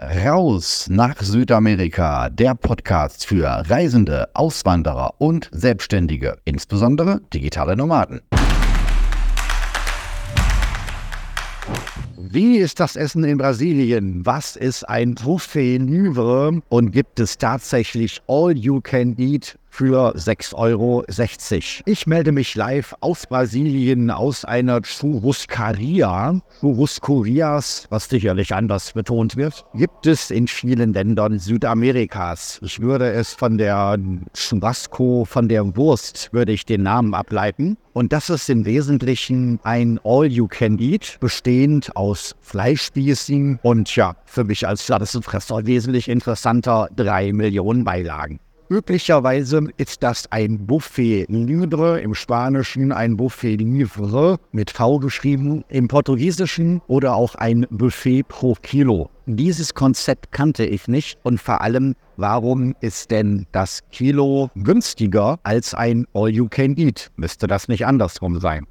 Raus nach Südamerika, der Podcast für Reisende, Auswanderer und Selbstständige, insbesondere digitale Nomaden. Wie ist das Essen in Brasilien? Was ist ein Buffet Livre? Und gibt es tatsächlich All You Can Eat für 6,60 Euro. Ich melde mich live aus Brasilien aus einer Churruscaria. Churruscurias, was sicherlich anders betont wird, gibt es in vielen Ländern Südamerikas. Ich würde es von der Churrasco, von der Wurst, würde ich den Namen ableiten. Und das ist im Wesentlichen ein All-You-Can-Eat, bestehend aus Fleischspießen und ja, für mich als Fresser wesentlich interessanter drei Millionen Beilagen. Üblicherweise ist das ein Buffet Libre, im Spanischen ein Buffet Livre mit V geschrieben, im Portugiesischen oder auch ein Buffet pro Kilo. Dieses Konzept kannte ich nicht und vor allem, warum ist denn das Kilo günstiger als ein All-You-Can-Eat? Müsste das nicht andersrum sein?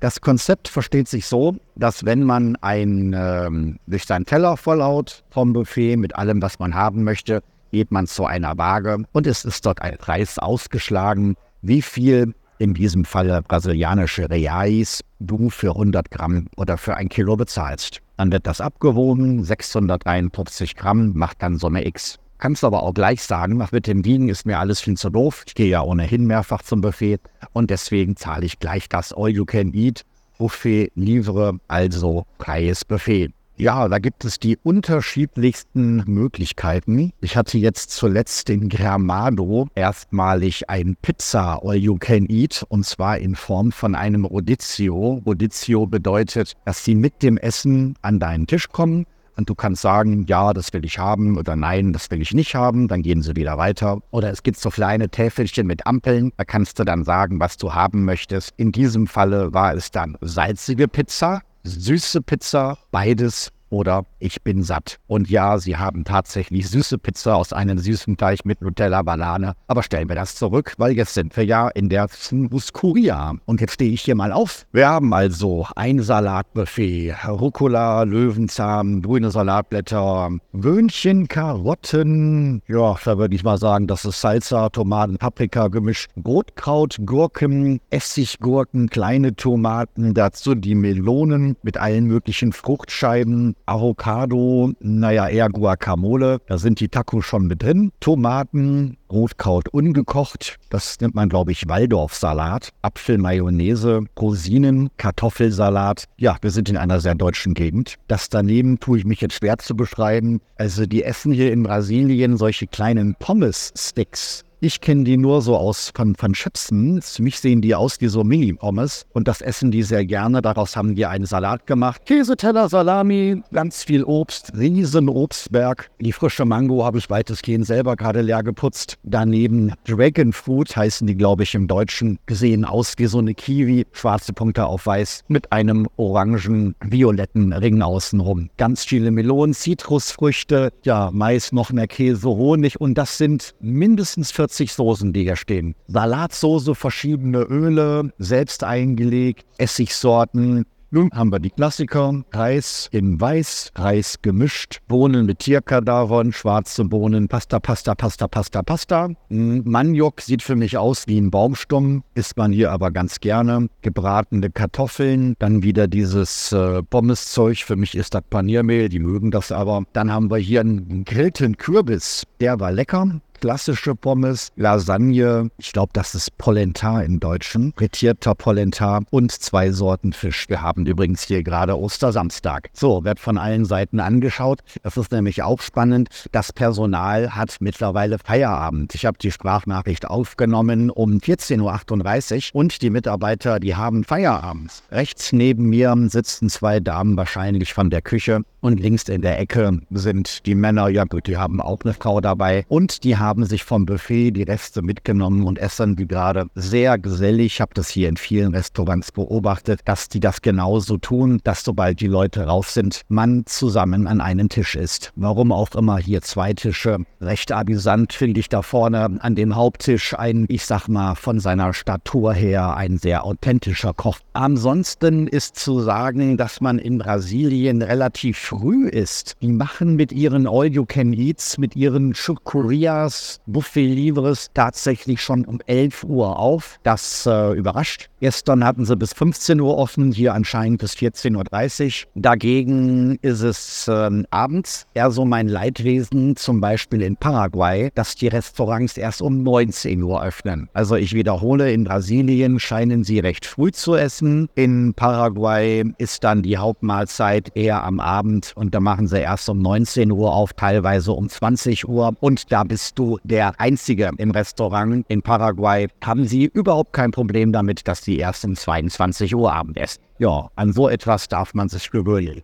Das Konzept versteht sich so, dass wenn man ein, ähm, durch seinen Teller vollhaut vom Buffet mit allem, was man haben möchte, geht man zu einer Waage und es ist dort ein Preis ausgeschlagen, wie viel in diesem Falle brasilianische Reais du für 100 Gramm oder für ein Kilo bezahlst. Dann wird das abgewogen, 653 Gramm macht dann Summe X. Kannst aber auch gleich sagen, mit dem Wiegen ist mir alles viel zu doof. Ich gehe ja ohnehin mehrfach zum Buffet und deswegen zahle ich gleich das All You Can Eat Buffet Livre, also freies Buffet. Ja, da gibt es die unterschiedlichsten Möglichkeiten. Ich hatte jetzt zuletzt in Gramado erstmalig ein Pizza All You Can Eat und zwar in Form von einem Rodizio. Rodizio bedeutet, dass sie mit dem Essen an deinen Tisch kommen und du kannst sagen, ja, das will ich haben oder nein, das will ich nicht haben, dann gehen sie wieder weiter. Oder es gibt so kleine Täfelchen mit Ampeln, da kannst du dann sagen, was du haben möchtest. In diesem Falle war es dann salzige Pizza, süße Pizza, beides oder ich bin satt. Und ja, sie haben tatsächlich süße Pizza aus einem süßen Teig mit Nutella, Banane. Aber stellen wir das zurück, weil jetzt sind wir ja in der Muscuria. Und jetzt stehe ich hier mal auf. Wir haben also ein Salatbuffet, Rucola, Löwenzahn, grüne Salatblätter, Wöhnchen, Karotten. Ja, da würde ich mal sagen, das ist Salsa, Tomaten, Paprika gemischt, Rotkraut, Gurken, Essiggurken, kleine Tomaten, dazu die Melonen mit allen möglichen Fruchtscheiben, Avocado, naja, eher Guacamole. Da sind die Tacos schon mit drin. Tomaten, Rotkraut ungekocht. Das nennt man, glaube ich, Waldorfsalat. Apfelmayonnaise, Rosinen, Kartoffelsalat. Ja, wir sind in einer sehr deutschen Gegend. Das daneben tue ich mich jetzt schwer zu beschreiben. Also die essen hier in Brasilien solche kleinen Pommes-Sticks. Ich kenne die nur so aus von, von Chipsen. Für mich sehen die aus wie so Mini-Pommes. Und das essen die sehr gerne. Daraus haben die einen Salat gemacht. Käseteller, Salami, ganz viel Obst, riesen Obstberg. Die frische Mango habe ich weitestgehend selber gerade leer geputzt. Daneben Dragon Fruit heißen die, glaube ich, im Deutschen. Gesehen aus wie so eine Kiwi. Schwarze Punkte auf weiß mit einem orangen, violetten Ring außenrum. Ganz viele Melonen, Zitrusfrüchte, ja, Mais, noch mehr Käse, Honig. Und das sind mindestens 40 40 Soßen, die hier stehen. Salatsoße, verschiedene Öle, selbst eingelegt, Essigsorten, nun haben wir die Klassiker. Reis in Weiß, Reis gemischt, Bohnen mit Tierkadavern, schwarze Bohnen, Pasta, Pasta, Pasta, Pasta, Pasta. Hm, Maniok sieht für mich aus wie ein Baumstumm, isst man hier aber ganz gerne. Gebratene Kartoffeln, dann wieder dieses äh, Pommeszeug. Für mich ist das Paniermehl, die mögen das aber. Dann haben wir hier einen grillten Kürbis, der war lecker klassische Pommes, Lasagne, ich glaube, das ist Polenta im Deutschen, frittierter Polenta und zwei Sorten Fisch. Wir haben übrigens hier gerade Ostersamstag. So, wird von allen Seiten angeschaut. Das ist nämlich auch spannend. Das Personal hat mittlerweile Feierabend. Ich habe die Sprachnachricht aufgenommen um 14.38 Uhr und die Mitarbeiter, die haben Feierabend. Rechts neben mir sitzen zwei Damen wahrscheinlich von der Küche und links in der Ecke sind die Männer, ja gut, die haben auch eine Frau dabei und die haben haben sich vom Buffet die Reste mitgenommen und essen wie gerade sehr gesellig. Ich habe das hier in vielen Restaurants beobachtet, dass die das genauso tun, dass sobald die Leute raus sind, man zusammen an einem Tisch ist. Warum auch immer hier zwei Tische. Recht amüsant finde ich da vorne an dem Haupttisch ein, ich sag mal, von seiner Statur her ein sehr authentischer Koch. Ansonsten ist zu sagen, dass man in Brasilien relativ früh ist. Die machen mit ihren All-You-Can-Eats, mit ihren Chukurias, Buffet Livres tatsächlich schon um 11 Uhr auf. Das äh, überrascht. Gestern hatten sie bis 15 Uhr offen, hier anscheinend bis 14.30 Uhr. Dagegen ist es äh, abends eher so mein Leidwesen, zum Beispiel in Paraguay, dass die Restaurants erst um 19 Uhr öffnen. Also ich wiederhole, in Brasilien scheinen sie recht früh zu essen. In Paraguay ist dann die Hauptmahlzeit eher am Abend und da machen sie erst um 19 Uhr auf, teilweise um 20 Uhr. Und da bist du der Einzige im Restaurant. In Paraguay haben sie überhaupt kein Problem damit, dass die erst um 22 Uhr Abend essen. Ja, an so etwas darf man sich gewöhnen.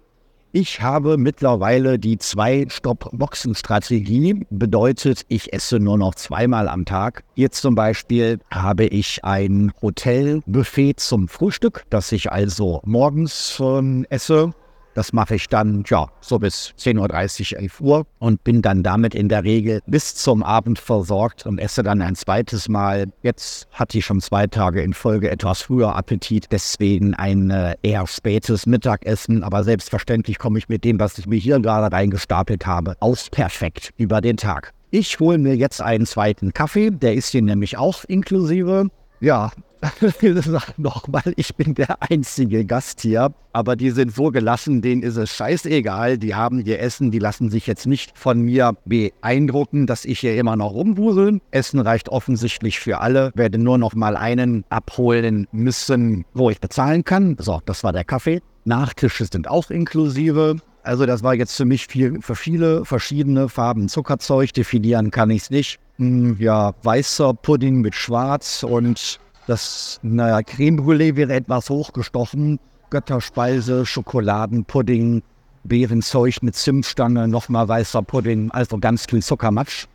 Ich habe mittlerweile die Zwei-Stopp-Boxen-Strategie. Bedeutet, ich esse nur noch zweimal am Tag. Hier zum Beispiel habe ich ein Hotelbuffet zum Frühstück, das ich also morgens äh, esse das mache ich dann, ja, so bis 10.30 Uhr, 11 Uhr und bin dann damit in der Regel bis zum Abend versorgt und esse dann ein zweites Mal. Jetzt hatte ich schon zwei Tage in Folge etwas früher Appetit, deswegen ein äh, eher spätes Mittagessen. Aber selbstverständlich komme ich mit dem, was ich mir hier gerade reingestapelt habe, aus perfekt über den Tag. Ich hole mir jetzt einen zweiten Kaffee, der ist hier nämlich auch inklusive. Ja, nochmal, ich bin der einzige Gast hier, aber die sind so gelassen, denen ist es scheißegal. Die haben ihr Essen, die lassen sich jetzt nicht von mir beeindrucken, dass ich hier immer noch rumwuseln. Essen reicht offensichtlich für alle. Werde nur noch mal einen abholen müssen, wo ich bezahlen kann. So, das war der Kaffee. Nachtische sind auch inklusive. Also das war jetzt für mich viel, für viele verschiedene Farben Zuckerzeug. Definieren kann ich es nicht. Hm, ja, weißer Pudding mit Schwarz und das, naja, Creme Brûlée wäre etwas hochgestochen. Götterspeise, Schokoladenpudding, Beerenzeug mit Zimtstange, nochmal weißer Pudding, also ganz viel Zuckermatsch.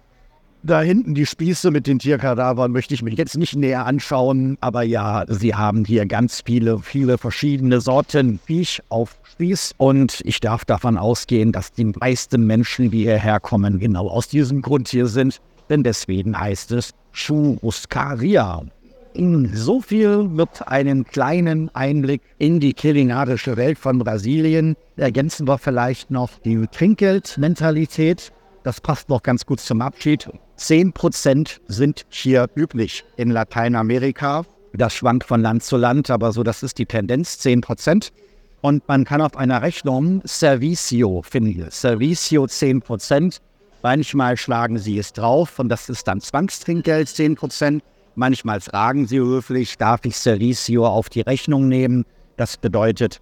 Da hinten die Spieße mit den Tierkadavern möchte ich mir jetzt nicht näher anschauen, aber ja, sie haben hier ganz viele, viele verschiedene Sorten Fisch auf Spieß und ich darf davon ausgehen, dass die meisten Menschen, die hierher kommen, genau aus diesem Grund hier sind, denn deswegen heißt es So viel mit einem kleinen Einblick in die kulinarische Welt von Brasilien. Ergänzen wir vielleicht noch die Trinkgeldmentalität. Das passt noch ganz gut zum Abschied. 10% sind hier üblich in Lateinamerika. Das schwankt von Land zu Land, aber so, das ist die Tendenz, 10%. Und man kann auf einer Rechnung Servicio finden. Servicio 10%. Manchmal schlagen sie es drauf und das ist dann Zwangstrinkgeld 10%. Manchmal fragen sie höflich, darf ich Servicio auf die Rechnung nehmen? Das bedeutet,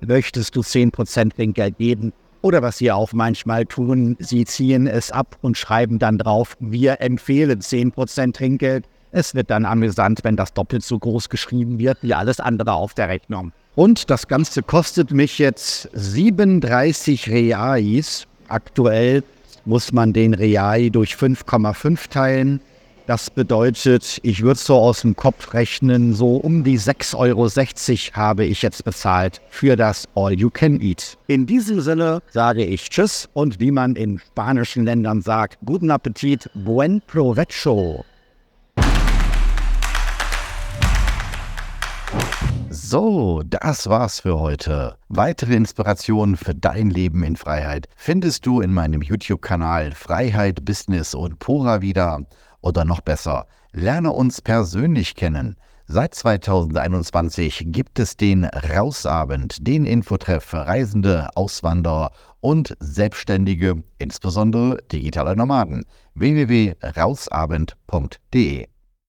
möchtest du 10% Trinkgeld geben? Oder was sie auch manchmal tun, sie ziehen es ab und schreiben dann drauf, wir empfehlen 10% Trinkgeld. Es wird dann amüsant, wenn das doppelt so groß geschrieben wird wie alles andere auf der Rechnung. Und das Ganze kostet mich jetzt 37 Reais. Aktuell muss man den Reai durch 5,5 teilen. Das bedeutet, ich würde so aus dem Kopf rechnen, so um die 6,60 Euro habe ich jetzt bezahlt für das All You Can Eat. In diesem Sinne sage ich Tschüss und wie man in spanischen Ländern sagt, guten Appetit, buen provecho. So, das war's für heute. Weitere Inspirationen für dein Leben in Freiheit findest du in meinem YouTube-Kanal Freiheit, Business und Pura wieder. Oder noch besser, lerne uns persönlich kennen. Seit 2021 gibt es den Rausabend, den Infotreff für Reisende, Auswanderer und Selbstständige, insbesondere digitale Nomaden. www.rausabend.de